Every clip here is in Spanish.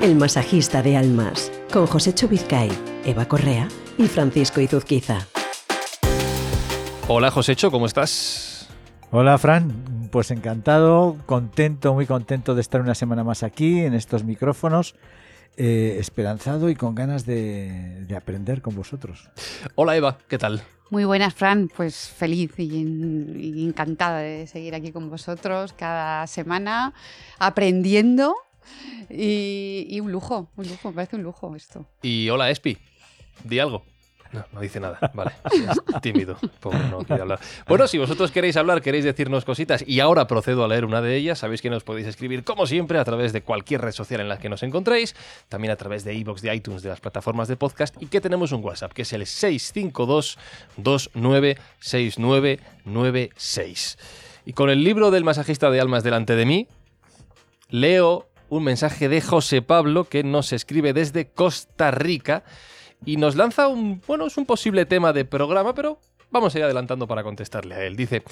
El masajista de almas, con José Vizcay, Eva Correa y Francisco Izuzquiza. Hola Josécho, ¿cómo estás? Hola Fran, pues encantado, contento, muy contento de estar una semana más aquí en estos micrófonos. Eh, esperanzado y con ganas de, aprender con vosotros. Hola Eva, ¿qué tal? Muy buenas, Fran. Pues feliz y, encantada de seguir aquí con vosotros cada semana aprendiendo y, un lujo, un lujo, me parece un lujo esto. Y hola Espi, di algo. No, no dice nada. Vale. tímido. no quiere hablar. Bueno, si vosotros queréis hablar, queréis decirnos cositas, y ahora procedo a leer una de ellas, sabéis que nos podéis escribir, como siempre, a través de cualquier red social en la que nos encontréis, también a través de iVoox, de iTunes, de las plataformas de podcast, y que tenemos un WhatsApp, que es el 652-296996. Y con el libro del masajista de almas delante de mí, leo un mensaje de José Pablo que nos escribe desde Costa Rica y nos lanza un, bueno, es un posible tema de programa, pero vamos a ir adelantando para contestarle a él. Dice,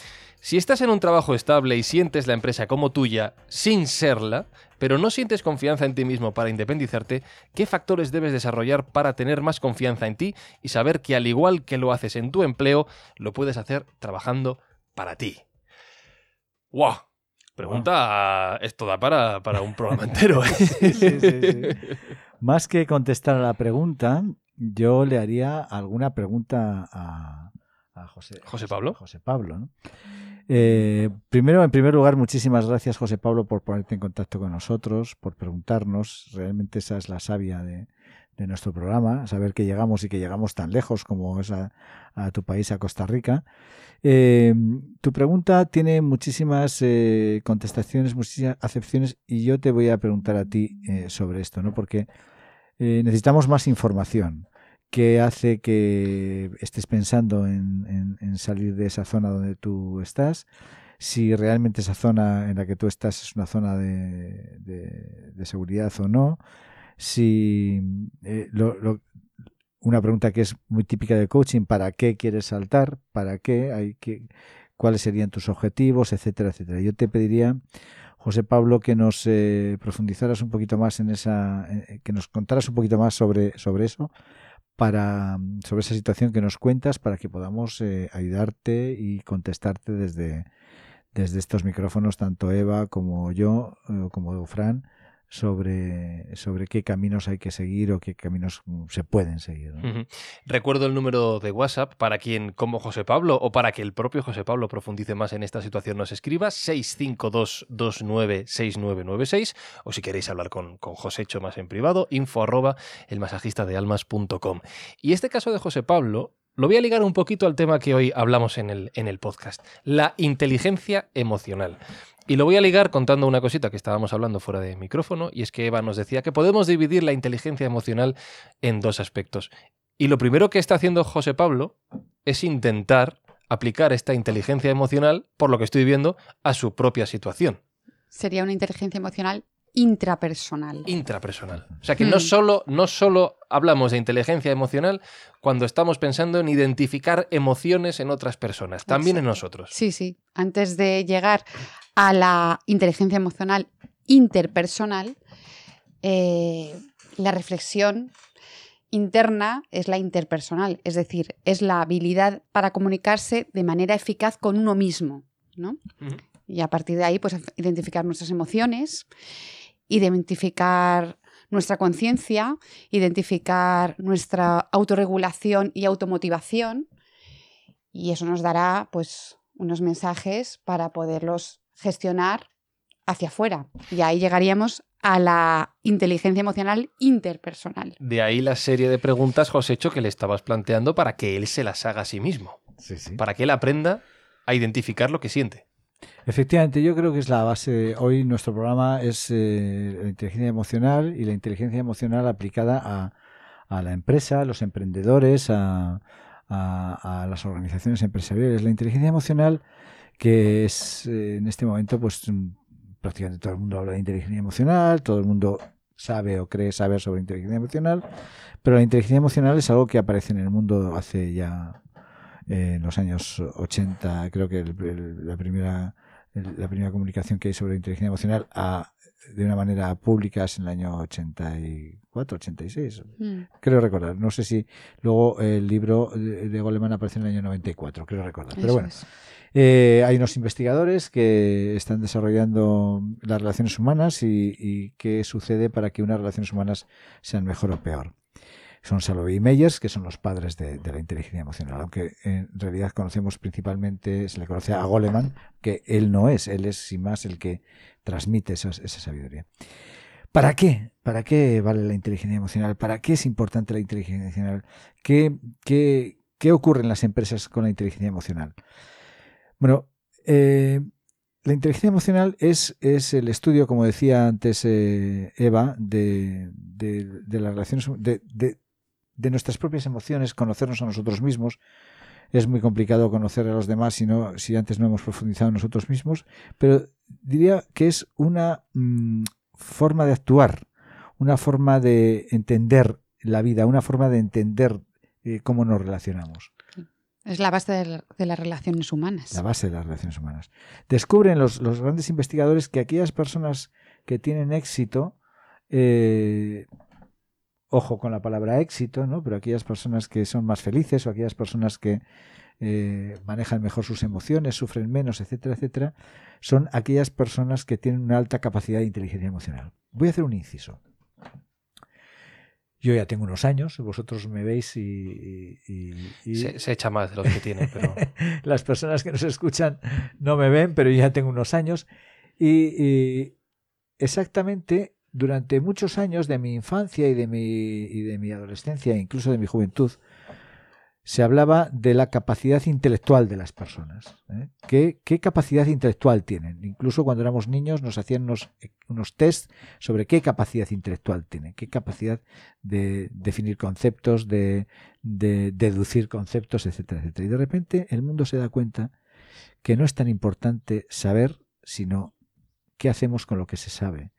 si estás en un trabajo estable y sientes la empresa como tuya, sin serla, pero no sientes confianza en ti mismo para independizarte, ¿qué factores debes desarrollar para tener más confianza en ti y saber que al igual que lo haces en tu empleo, lo puedes hacer trabajando para ti? ¡Wow! Pregunta, esto da para, para un programa entero. ¿eh? Más que contestar a la pregunta, yo le haría alguna pregunta a, José, José Pablo. José Pablo, eh, primero, en primer lugar, muchísimas gracias, José Pablo, por ponerte en contacto con nosotros, por preguntarnos. Realmente esa es la savia de, nuestro programa, saber que llegamos y que llegamos tan lejos como es a, tu país, a Costa Rica. Eh, tu pregunta tiene muchísimas eh, contestaciones, muchísimas acepciones, y yo te voy a preguntar a ti sobre esto, ¿no? Porque eh, necesitamos más información que hace que estés pensando en, salir de esa zona donde tú estás, si realmente esa zona en la que tú estás es una zona de, seguridad o no, si eh, una pregunta que es muy típica de coaching, ¿para qué quieres saltar? ¿Para qué? Hay que, ¿Cuáles serían tus objetivos? Etcétera, etcétera. Yo te pediría José Pablo, que nos eh, profundizaras un poquito más en esa, eh, que nos contaras un poquito más sobre, sobre eso, para, sobre esa situación que nos cuentas, para que podamos ayudarte y contestarte desde, desde estos micrófonos, tanto Eva como yo, como Fran, sobre, sobre qué caminos hay que seguir o qué caminos mm, se pueden seguir. Recuerdo el número de WhatsApp para quien, como José Pablo, o para que el propio José Pablo profundice más en esta situación, nos escriba 652296996 o si queréis hablar con, con José Hecho más en privado, info arroba elmasajistadealmas.com. Y este caso de José Pablo lo voy a ligar un poquito al tema que hoy hablamos en el, en el podcast, la inteligencia emocional. Y lo voy a ligar contando una cosita que estábamos hablando fuera de micrófono, y es que Eva nos decía que podemos dividir la inteligencia emocional en dos aspectos. Y lo primero que está haciendo José Pablo es intentar aplicar esta inteligencia emocional, por lo que estoy viendo, a su propia situación. Sería una inteligencia emocional intrapersonal. Intrapersonal. O sea que no, hmm. solo, no solo hablamos de inteligencia emocional cuando estamos pensando en identificar emociones en otras personas, también en nosotros. Sí, sí. Antes de llegar a la inteligencia emocional interpersonal, eh, la reflexión interna es la interpersonal, es decir, es la habilidad para comunicarse de manera eficaz con uno mismo, ¿no? Y a partir de ahí, pues identificar nuestras emociones, identificar nuestra conciencia, identificar nuestra autorregulación y automotivación, y eso nos dará, pues, unos mensajes para poderlos gestionar hacia afuera. Y ahí llegaríamos a la inteligencia emocional interpersonal. De ahí la serie de preguntas, Josécho, que le estabas planteando para que él se las haga a sí mismo. Para que él aprenda a identificar lo que siente. Efectivamente, yo creo que es la base. Hoy nuestro programa es eh, la inteligencia emocional y la inteligencia emocional aplicada a, a la empresa, a los emprendedores, a, a, las organizaciones empresariales. La inteligencia emocional que es eh, en este momento, pues mm, prácticamente todo el mundo habla de inteligencia emocional, todo el mundo sabe o cree saber sobre inteligencia emocional, pero la inteligencia emocional es algo que aparece en el mundo hace ya eh, en los años 80, creo que la primera el- la primera comunicación que hay sobre inteligencia emocional a, de una manera pública es en el año 84, 86, Mm. creo recordar. No sé si luego el libro de, Goleman aparece en el año 94, creo recordar. Pero Eso bueno, eh, hay unos investigadores que están desarrollando las relaciones humanas y, y qué sucede para que unas relaciones humanas sean mejor o peor. Son Salovey y Meyers, que son los padres de, la inteligencia emocional, aunque en realidad conocemos principalmente, se le conoce a Goleman, que él no es, él es sin más el que transmite esa sabiduría. ¿Para qué? ¿Para qué vale la inteligencia emocional? ¿Para qué es importante la inteligencia emocional? ¿Qué, qué, qué ocurre en las empresas con la inteligencia emocional? Bueno, eh, la inteligencia emocional es, es el estudio, como decía antes eh, Eva, de, de- las relaciones, de- nuestras propias emociones, conocernos a nosotros mismos. Es muy complicado conocer a los demás si, no, si antes no hemos profundizado en nosotros mismos, pero diría que es una mm, forma de actuar, una forma de entender la vida, una forma de entender eh, cómo nos relacionamos. Es la base de, la- de las relaciones humanas. La base de las relaciones humanas. Descubren los, los grandes investigadores que aquellas personas que tienen éxito, eh, ojo con la palabra éxito, ¿no? pero aquellas personas que son más felices o aquellas personas que eh, manejan mejor sus emociones, sufren menos, etcétera, etcétera, son aquellas personas que tienen una alta capacidad de inteligencia emocional. Voy a hacer un inciso. Yo ya tengo unos años, vosotros me veis y... y- y- y- Se, se echa más de los que tiene, pero las personas que nos escuchan no me ven, pero yo ya tengo unos años. Y, y exactamente durante muchos años de mi infancia y de mi, y de mi adolescencia, incluso de mi juventud, se hablaba de la capacidad intelectual de las personas. ¿eh? ¿Qué, qué capacidad intelectual tienen? Incluso cuando éramos niños nos hacían unos, unos test sobre qué capacidad intelectual tienen, qué capacidad de definir conceptos, de, de deducir conceptos, etcétera, etcétera. Y de repente el mundo se da cuenta que no es tan importante saber, sino qué hacemos con lo que se sabe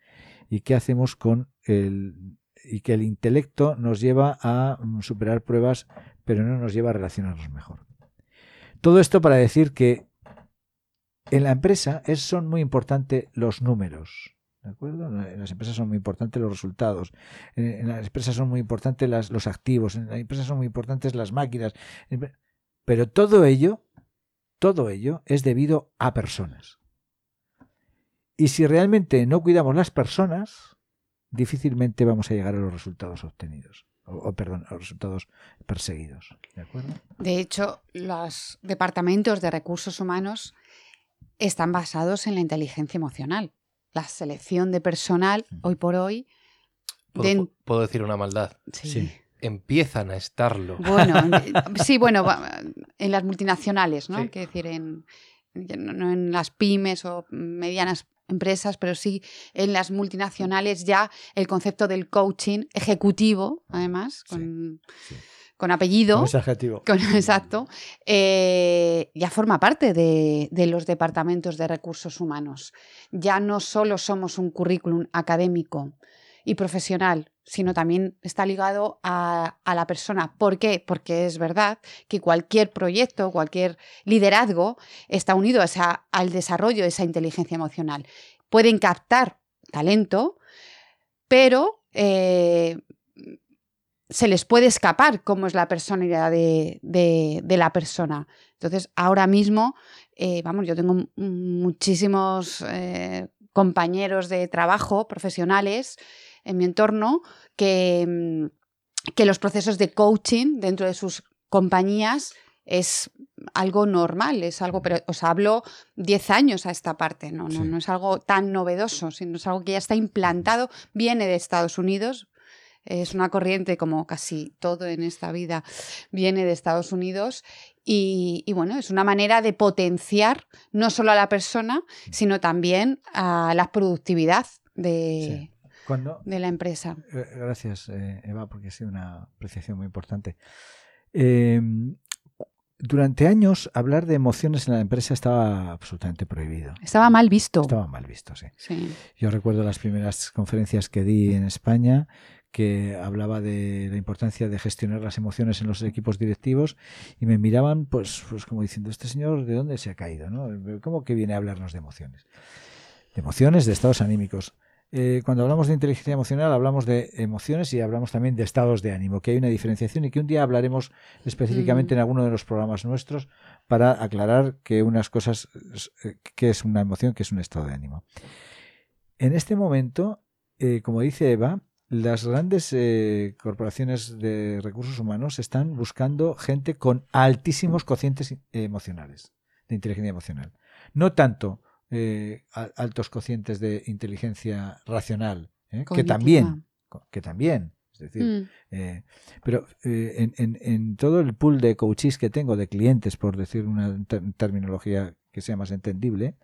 y qué hacemos con el y que el intelecto nos lleva a mm, superar pruebas, pero no nos lleva a relacionarnos mejor. Todo esto para decir que en la empresa es, son muy importantes los números. ¿De acuerdo? En las empresas son muy importantes los resultados. En, las empresas son muy importantes los activos. En las empresas son muy importantes las máquinas. Pero todo ello, todo ello es debido a personas. Y si realmente no cuidamos las personas, difícilmente vamos a llegar a los resultados obtenidos. O, o, perdón, a los resultados perseguidos. ¿De acuerdo? De hecho, los departamentos de recursos humanos están basados en la inteligencia emocional. La selección de personal, hoy por hoy, puedo, decir una maldad. sí. Sí. Empiezan a estarlo. Bueno, en- sí, bueno, en las multinacionales, ¿no? Sí. Quiero decir, en, no en las pymes o medianas empresas, pero sí en las multinacionales ya el concepto del coaching ejecutivo, además, con, sí. con apellido. Con ese adjetivo. Con- exacto, eh, ya forma parte de, de los departamentos de recursos humanos. Ya no solo somos un currículum académico y profesional, sino también está ligado a, a la persona. ¿Por qué? Porque es verdad que cualquier proyecto, cualquier liderazgo está unido a esa- al desarrollo de esa inteligencia emocional. Pueden captar talento, pero eh, se les puede escapar cómo es la personalidad de, de- la persona. Entonces, ahora mismo, eh, vamos, yo tengo muchísimos eh, compañeros de trabajo profesionales en mi entorno que, mm, que los procesos de coaching dentro de sus compañías es algo normal, es algo, pero os hablo 10 años a esta parte, no, no, Sí. no es algo tan novedoso, sino es algo que ya está implantado, viene de Estados Unidos, es una corriente como casi todo en esta vida viene de Estados Unidos y, y bueno, es una manera de potenciar no solo a la persona, sino también a la productividad de, Cuando, de la empresa. Eh, Gracias, eh, Eva, porque ha sido una apreciación muy importante. Eh, durante años, hablar de emociones en la empresa estaba absolutamente prohibido. Estaba mal visto. Estaba mal visto, sí. Sí. Yo recuerdo las primeras conferencias que di en España que hablaba de la importancia de gestionar las emociones en los equipos directivos y me miraban pues, pues como diciendo, este señor de dónde se ha caído, ¿no? ¿Cómo que viene a hablarnos de emociones? De emociones, de estados anímicos. Eh, cuando hablamos de inteligencia emocional hablamos de emociones y hablamos también de estados de ánimo, que hay una diferenciación y que un día hablaremos específicamente Mm. en alguno de los programas nuestros para aclarar que unas cosas, eh, qué es una emoción, qué es un estado de ánimo. En este momento, eh, como dice Eva, las grandes eh, corporaciones de recursos humanos están buscando gente con altísimos cocientes emocionales, de inteligencia emocional. No tanto eh, altos cocientes de inteligencia racional, ¿eh? que también, que también, es decir, Mm. eh, pero en, en- en todo el pool de coaches que tengo, de clientes, por decir una ter- terminología que sea más entendible,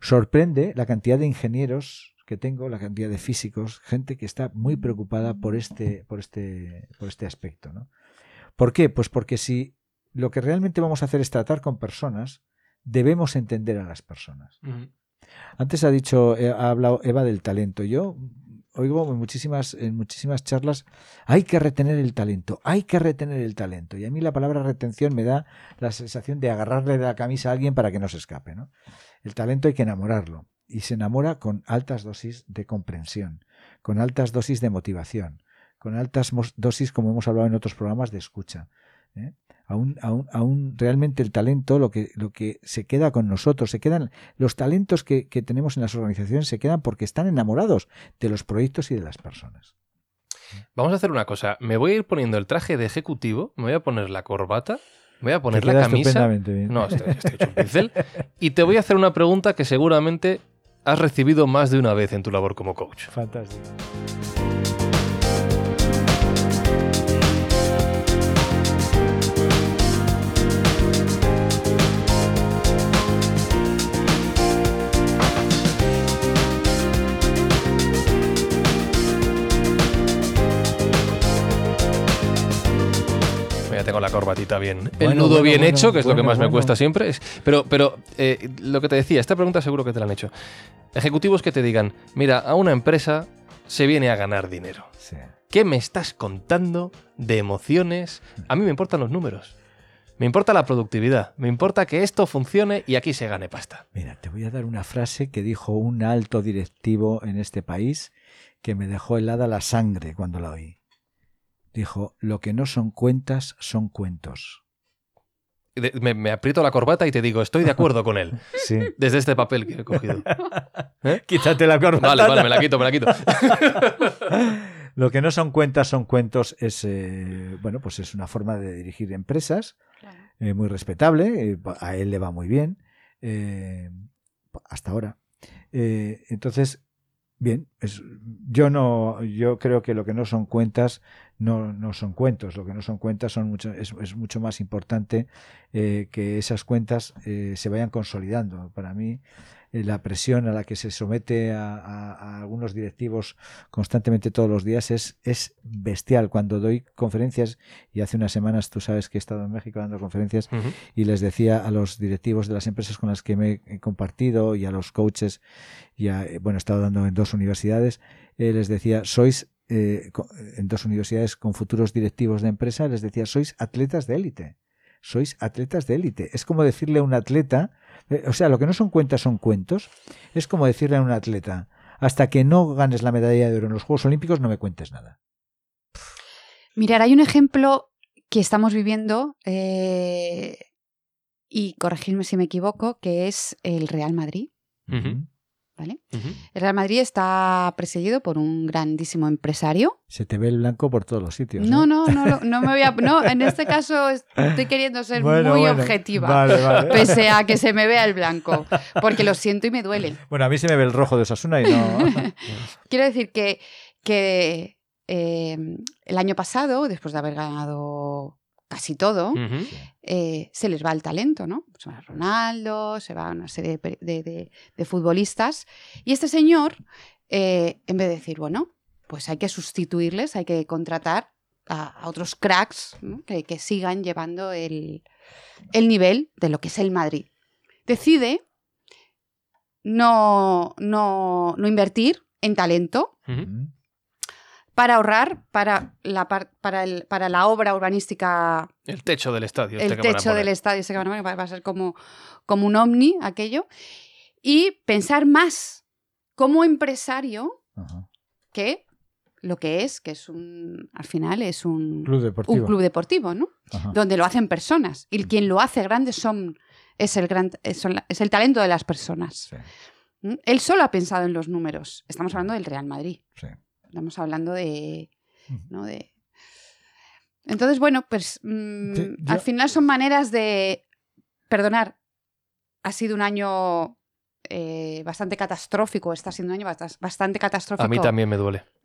sorprende la cantidad de ingenieros que tengo, la cantidad de físicos, gente que está muy preocupada por este, por este, por este aspecto. ¿no? ¿Por qué? Pues porque si lo que realmente vamos a hacer es tratar con personas, debemos entender a las personas. Antes ha dicho, eh, ha hablado Eva del talento. Yo oigo en muchísimas, en muchísimas charlas, hay que retener el talento, hay que retener el talento. Y a mí la palabra retención me da la sensación de agarrarle de la camisa a alguien para que no se escape. ¿no? El talento hay que enamorarlo. Y se enamora con altas dosis de comprensión, con altas dosis de motivación, con altas dosis, como hemos hablado en otros programas, de escucha. ¿eh? Aún, aún, aún realmente el talento, lo que, lo que se queda con nosotros, se quedan, los talentos que, que tenemos en las organizaciones se quedan porque están enamorados de los proyectos y de las personas. Vamos a hacer una cosa. Me voy a ir poniendo el traje de ejecutivo, me voy a poner la corbata, me voy a poner la camisa. bien. No, estoy, estoy hecho un pincel. Y te voy a hacer una pregunta que seguramente has recibido más de una vez en tu labor como coach. Fantástico. Tengo la corbatita bien. el nudo bueno, bien bueno, hecho, que es lo que bueno, más me cuesta siempre. Es- pero pero eh, lo que te decía, esta pregunta seguro que te la han hecho. Ejecutivos que te digan, mira, a una empresa se viene a ganar dinero. Sí. ¿Qué me estás contando de emociones? A mí me importan los números. Me importa la productividad. Me importa que esto funcione y aquí se gane pasta. Mira, te voy a dar una frase que dijo un alto directivo en este país que me dejó helada la sangre cuando la oí. Dijo, lo que no son cuentas son cuentos. Me, me aprieto la corbata y te digo, estoy de acuerdo con él. Sí. Desde este papel que he cogido. Quítate la corbata. Vale, vale, me la quito, me la quito. Lo que no son cuentas son cuentos es eh, bueno pues es una forma de dirigir empresas eh, muy respetable eh, a él le va muy bien eh, hasta ahora Eh, entonces bien es, yo no yo creo que lo que no son cuentas no, no son cuentos. Lo que no son cuentas son mucho es, es mucho más importante eh, que esas cuentas eh, se vayan consolidando. Para mí eh, la presión a la que se somete a, a- a algunos directivos constantemente todos los días es, es bestial. Cuando doy conferencias, y hace unas semanas tú sabes que he estado en México dando conferencias, y les decía a los directivos de las empresas con las que me he compartido y a los coaches, y a- bueno, he estado dando en dos universidades, les decía, sois, eh, en dos universidades con futuros directivos de empresa, les decía, sois atletas de élite. Sois atletas de élite. Es como decirle a un atleta, eh, o sea, lo que no son cuentas son cuentos, es como decirle a un atleta, hasta que no ganes la medalla de oro en los Juegos Olímpicos no me cuentes nada. Mirar, hay un ejemplo que estamos viviendo, eh, y corregirme si me equivoco, que es el Real Madrid. El Real Madrid está presidido por un grandísimo empresario. Se te ve el blanco por todos los sitios. No, no, no, no me voy a. No, en este caso estoy queriendo ser Bueno, muy bueno. objetiva. Vale, vale. Pese a que se me vea el blanco. Porque lo siento y me duele. Bueno, a mí se me ve el rojo de Osasuna y no. Quiero decir que, que eh, el año pasado, después de haber ganado casi todo, eh, se les va el talento, ¿no? Se va Ronaldo, se va una serie de, pe- de- de- de futbolistas. Y este señor, eh, en vez de decir, bueno, pues hay que sustituirles, hay que contratar a, a otros cracks ¿no? que, que sigan llevando el, el nivel de lo que es el Madrid. Decide no, no, no invertir en talento. Para ahorrar para la, par- para el- para la obra urbanística El techo del estadio. el este a techo del estadio ese que van a poner, va a ser como, como un ovni aquello. Y pensar más como empresario que lo que es, que es un, al final es un Club deportivo. un club deportivo, ¿no? Donde lo hacen personas. Y quien lo hace grande son, es, el gran, es, es el talento de las personas. Sí, ¿Mm? Él solo ha pensado en los números. Estamos hablando del Real Madrid. sí. Estamos hablando de. ¿no? de... Entonces, bueno, pues mm, Sí, yo- al final son maneras de. Perdonar, ha sido un año eh, bastante catastrófico, está siendo un año bast- bastante catastrófico. A mí también me duele.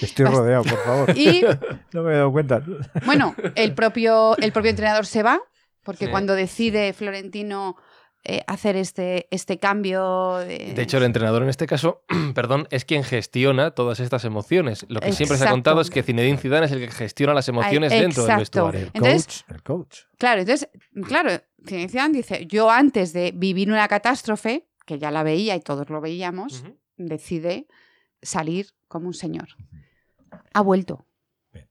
Estoy rodeado, por favor. y No me he dado cuenta. bueno, el propio, el propio entrenador se va, porque Sí. cuando decide Florentino eh, hacer este, este cambio. De, De hecho, el entrenador en este caso, perdón, es quien gestiona todas estas emociones. Lo que siempre se ha contado es que Zinedine Zidane es el que gestiona las emociones dentro del vestuario. Entonces- coach, el coach. Claro, entonces, claro, Zinedine Zidane dice, yo antes de vivir una catástrofe, que ya la veía y todos lo veíamos, decide salir como un señor. Ha vuelto.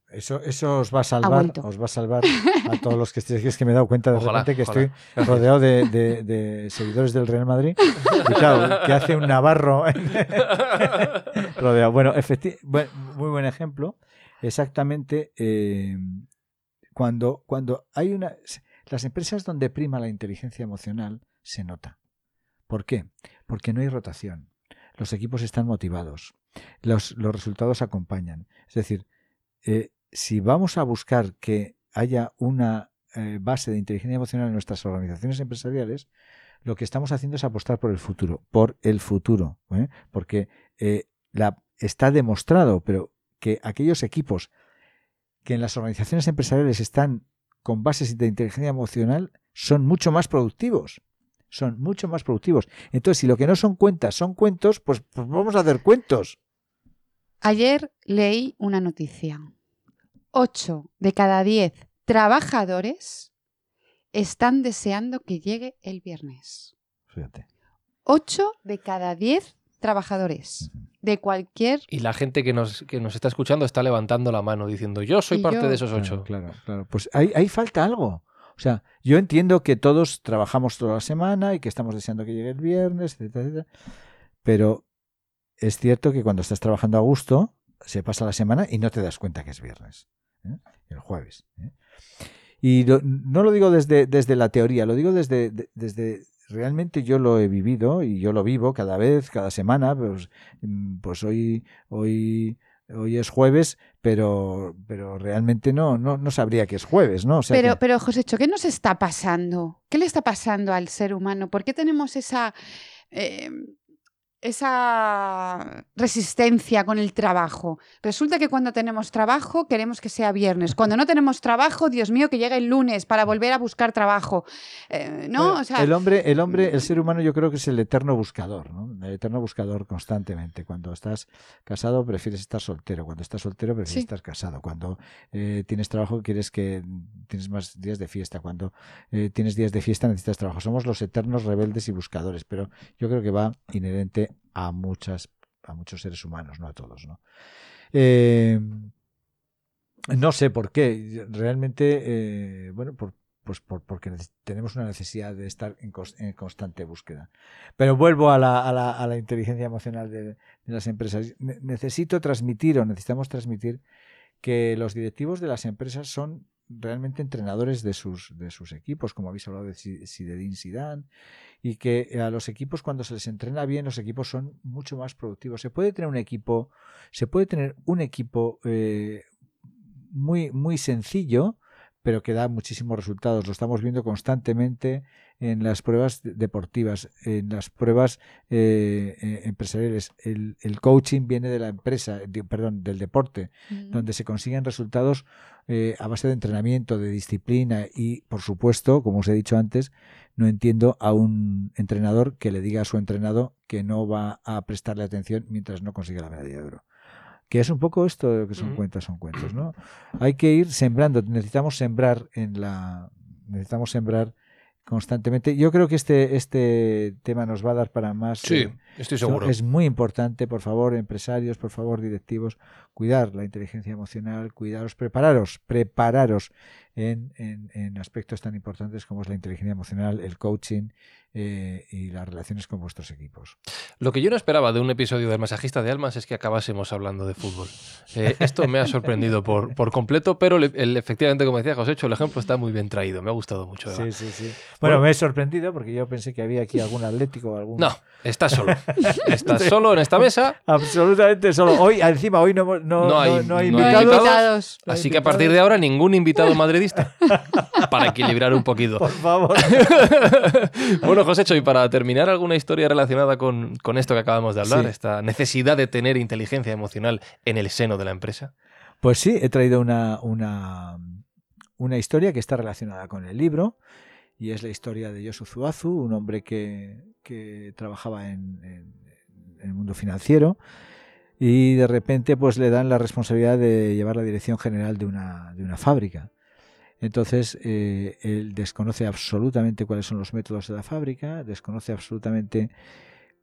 Eso, eso os va a salvar, os va a salvar a todos los que estéis aquí. Es que me he dado cuenta de Ojalá, repente que ojalá. estoy rodeado de, de- de seguidores del Real Madrid. Y claro, que hace un Navarro rodeado. Bueno, muy buen ejemplo. Exactamente eh, cuando, cuando hay una. Las empresas donde prima la inteligencia emocional se nota. ¿Por qué? Porque no hay rotación. Los equipos están motivados. Los, los resultados acompañan. Es decir, eh, si vamos a buscar que haya una eh, base de inteligencia emocional en nuestras organizaciones empresariales, lo que estamos haciendo es apostar por el futuro, por el futuro, ¿eh? porque eh, la, está demostrado, pero que aquellos equipos que en las organizaciones empresariales están con bases de inteligencia emocional son mucho más productivos. Son mucho más productivos. Entonces, si lo que no son cuentas son cuentos, pues, pues vamos a hacer cuentos. Ayer leí una noticia. Ocho de cada diez trabajadores están deseando que llegue el viernes. Fíjate. 8 de cada 10 trabajadores de cualquier... Y la gente que nos, que nos está escuchando está levantando la mano diciendo, yo soy Y parte yo. de esos ocho. Claro, claro, claro. Pues ahí, ahí falta algo. O sea, yo entiendo que todos trabajamos toda la semana y que estamos deseando que llegue el viernes, etcétera, etcétera. Pero es cierto que cuando estás trabajando a gusto, se pasa la semana y no te das cuenta que es viernes. ¿Eh? El jueves. ¿eh? Y lo- no lo digo desde, desde la teoría, lo digo desde, de- desde realmente yo lo he vivido y yo lo vivo cada vez, cada semana. Pues, mm, pues hoy, hoy, hoy es jueves, pero, pero realmente no, no, no sabría que es jueves, ¿no? O sea Pero, que- pero Josécho, ¿qué nos está pasando? ¿Qué le está pasando al ser humano? ¿Por qué tenemos esa, eh, esa resistencia con el trabajo? Resulta que cuando tenemos trabajo queremos que sea viernes. Cuando no tenemos trabajo, Dios mío, que llegue el lunes para volver a buscar trabajo. Eh, ¿No? Bueno, O sea, el hombre, el hombre, el ser humano, yo creo que es el eterno buscador, ¿no? El eterno buscador constantemente. Cuando estás casado, prefieres estar soltero. Cuando estás soltero, prefieres Sí. estar casado. Cuando eh, tienes trabajo, quieres que tienes más días de fiesta. Cuando eh, tienes días de fiesta, necesitas trabajo. Somos los eternos rebeldes y buscadores, pero yo creo que va inherente a muchas, a muchos seres humanos, no a todos, ¿no? Eh, no sé por qué. Realmente, eh, bueno, por, pues por- porque tenemos una necesidad de estar en, constante búsqueda. Pero vuelvo a la, a la- inteligencia emocional de, las empresas. Ne- necesito transmitir o necesitamos transmitir que los directivos de las empresas son realmente entrenadores de sus, de sus equipos, como habéis hablado de Zinedine Zidane, y que a los equipos cuando se les entrena bien, los equipos son mucho más productivos. Se puede tener un equipo, se puede tener un equipo eh, muy, muy sencillo, pero que da muchísimos resultados. Lo estamos viendo constantemente en las pruebas de- deportivas, en las pruebas eh, eh, empresariales. El, el coaching viene de la empresa, de- perdón, del deporte, mm, donde se consiguen resultados eh, a base de entrenamiento, de disciplina y, por supuesto, como os he dicho antes, no entiendo a un entrenador que le diga a su entrenado que no va a prestarle atención mientras no consiga la medalla de oro. Que es un poco esto de lo que son cuentas, son cuentos, ¿no? Hay que ir sembrando, necesitamos sembrar en la necesitamos sembrar constantemente. Yo creo que este, este tema nos va a dar para más. Sí, eh, estoy seguro. Es muy importante, por favor, empresarios, por favor, directivos, cuidar la inteligencia emocional, cuidaros, prepararos, prepararos en, en- en aspectos tan importantes como es la inteligencia emocional, el coaching eh, y las relaciones con vuestros equipos. Lo que yo no esperaba de un episodio del Masajista de Almas es que acabásemos hablando de fútbol. Eh, esto me ha sorprendido por, por completo, pero le- el- efectivamente, como decía José, el ejemplo está muy bien traído. Me ha gustado mucho. Eva. Sí, sí, sí. Bueno, me he sorprendido porque yo pensé que había aquí algún atlético o algún. No, estás solo. Estás solo en esta mesa. Absolutamente solo. Hoy, encima, hoy no, no, No hay- no- no hay no hay invitados. invitados. No hay Así que a partir de ahora, ningún invitado madridista. Para equilibrar un poquito. Por favor. Bueno, Josécho, y para terminar, ¿alguna historia relacionada con, con esto que acabamos de hablar? Sí. Esta necesidad de tener inteligencia emocional en el seno de la empresa. Pues sí, he traído una, una, una historia que está relacionada con el libro y es la historia de Yosu Zuazu, un hombre que, que trabajaba en, en- en el mundo financiero y de repente pues le dan la responsabilidad de llevar la dirección general de una, de una fábrica. Entonces, eh, él desconoce absolutamente cuáles son los métodos de la fábrica, desconoce absolutamente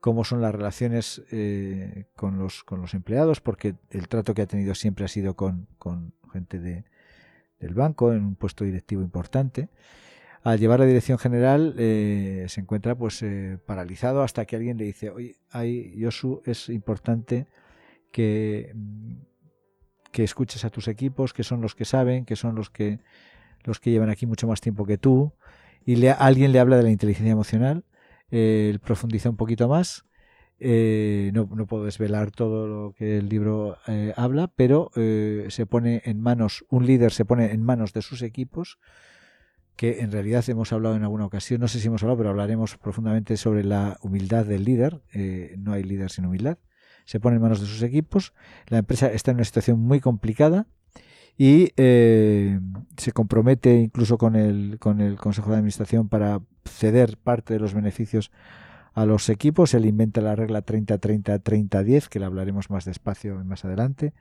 cómo son las relaciones eh, con, los, con los empleados, porque el trato que ha tenido siempre ha sido con, con gente de, del banco en un puesto directivo importante. Al llevar la dirección general eh, se encuentra pues eh, paralizado hasta que alguien le dice, oye, hay, Yosu, es importante que, mm, que escuches a tus equipos, que son los que saben, que son los que los que llevan aquí mucho más tiempo que tú, y alguien le habla de la inteligencia emocional, eh, él profundiza un poquito más, eh, no, puedo desvelar todo lo que el libro eh, habla, pero eh, se pone en manos, un líder se pone en manos de sus equipos, que en realidad hemos hablado en alguna ocasión, no sé si hemos hablado, pero hablaremos profundamente sobre la humildad del líder, no hay líder sin humildad, se pone en manos de sus equipos, la empresa está en una situación muy complicada, y eh, se compromete incluso con el, con el Consejo de Administración para ceder parte de los beneficios a los equipos. Él inventa la regla 30-30-30-10, que la hablaremos más despacio más adelante,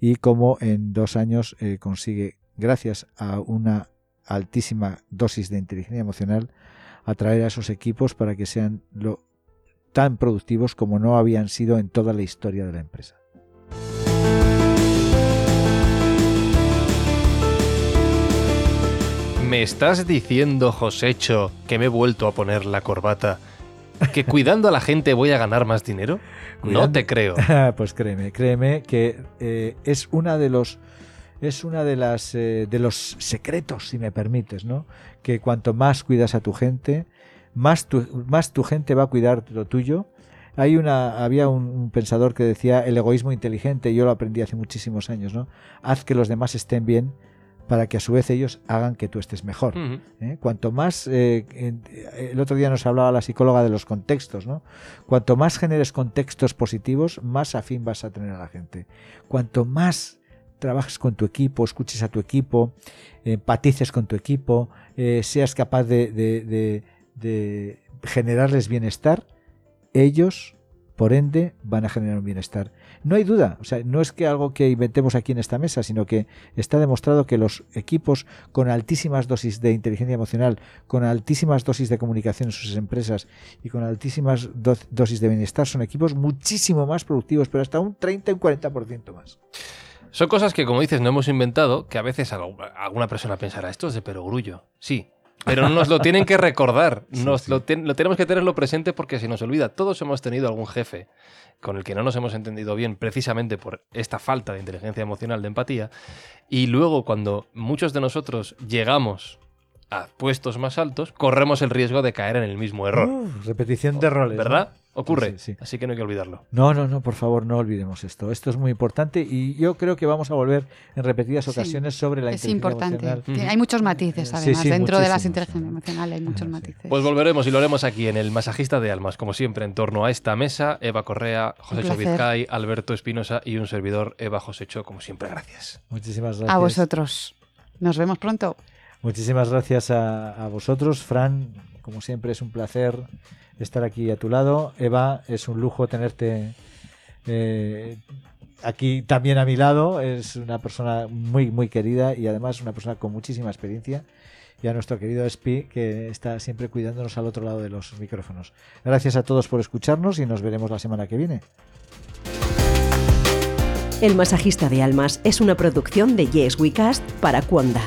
y cómo en dos años eh, consigue, gracias a una altísima dosis de inteligencia emocional, atraer a esos equipos para que sean lo, tan productivos como no habían sido en toda la historia de la empresa. ¿Me estás diciendo, Josécho, que me he vuelto a poner la corbata? ¿Que cuidando a la gente voy a ganar más dinero? No te creo. pues créeme, créeme que eh, es una de los es una de las eh, de los secretos, si me permites, ¿no? Que cuanto más cuidas a tu gente, más tu, más tu gente va a cuidar lo tuyo. Hay una había un, un pensador que decía el egoísmo inteligente, yo lo aprendí hace muchísimos años, ¿no? Haz que los demás estén bien para que a su vez ellos hagan que tú estés mejor. ¿eh? Cuanto más, eh, el otro día nos hablaba la psicóloga de los contextos, ¿no? Cuanto más generes contextos positivos, más afín vas a tener a la gente. Cuanto más trabajes con tu equipo, escuches a tu equipo, empatices con tu equipo, eh, seas capaz de, de- de- de generarles bienestar, ellos, por ende, van a generar un bienestar. No hay duda, o sea, no es que algo que inventemos aquí en esta mesa, sino que está demostrado que los equipos con altísimas dosis de inteligencia emocional, con altísimas dosis de comunicación en sus empresas y con altísimas do- dosis de bienestar son equipos muchísimo más productivos, pero hasta un 30 y un 40% más. Son cosas que, como dices, no hemos inventado, que a veces algu- alguna persona pensará, esto es de perogrullo. Sí, pero nos lo tienen que recordar, nos Lo, ten- lo tenemos que tenerlo presente porque se nos olvida. Todos hemos tenido algún jefe con el que no nos hemos entendido bien precisamente por esta falta de inteligencia emocional, de empatía, y luego cuando muchos de nosotros llegamos a puestos más altos, corremos el riesgo de caer en el mismo error. Repetición de roles. ¿no? ¿Verdad? Ocurre. Sí, sí, sí. Así que no hay que olvidarlo. No, no, no, por favor, no olvidemos esto. Esto es muy importante y yo creo que vamos a volver en repetidas Sí, ocasiones sobre la Es inteligencia importante. emocional. Tiene- Hay muchos matices, además. sí, Dentro de las inteligencias emocionales hay muchos Sí. matices. Pues volveremos y lo haremos aquí en el Masajista de Almas, como siempre, en torno a esta mesa. Eva Correa, José. Chovizcay, Alberto Espinosa y un servidor, Eva Josecho, como siempre, gracias. Muchísimas gracias. A vosotros. Nos vemos pronto. Muchísimas gracias a, vosotros, Fran. Como siempre es un placer estar aquí a tu lado. Eva, es un lujo tenerte eh, aquí también a mi lado. Es una persona muy, muy querida y además una persona con muchísima experiencia. y a nuestro querido Espi, que está siempre cuidándonos al otro lado de los micrófonos. Gracias a todos por escucharnos y nos veremos la semana que viene. El masajista de almas es una producción de Yes We Cast para Cuonda.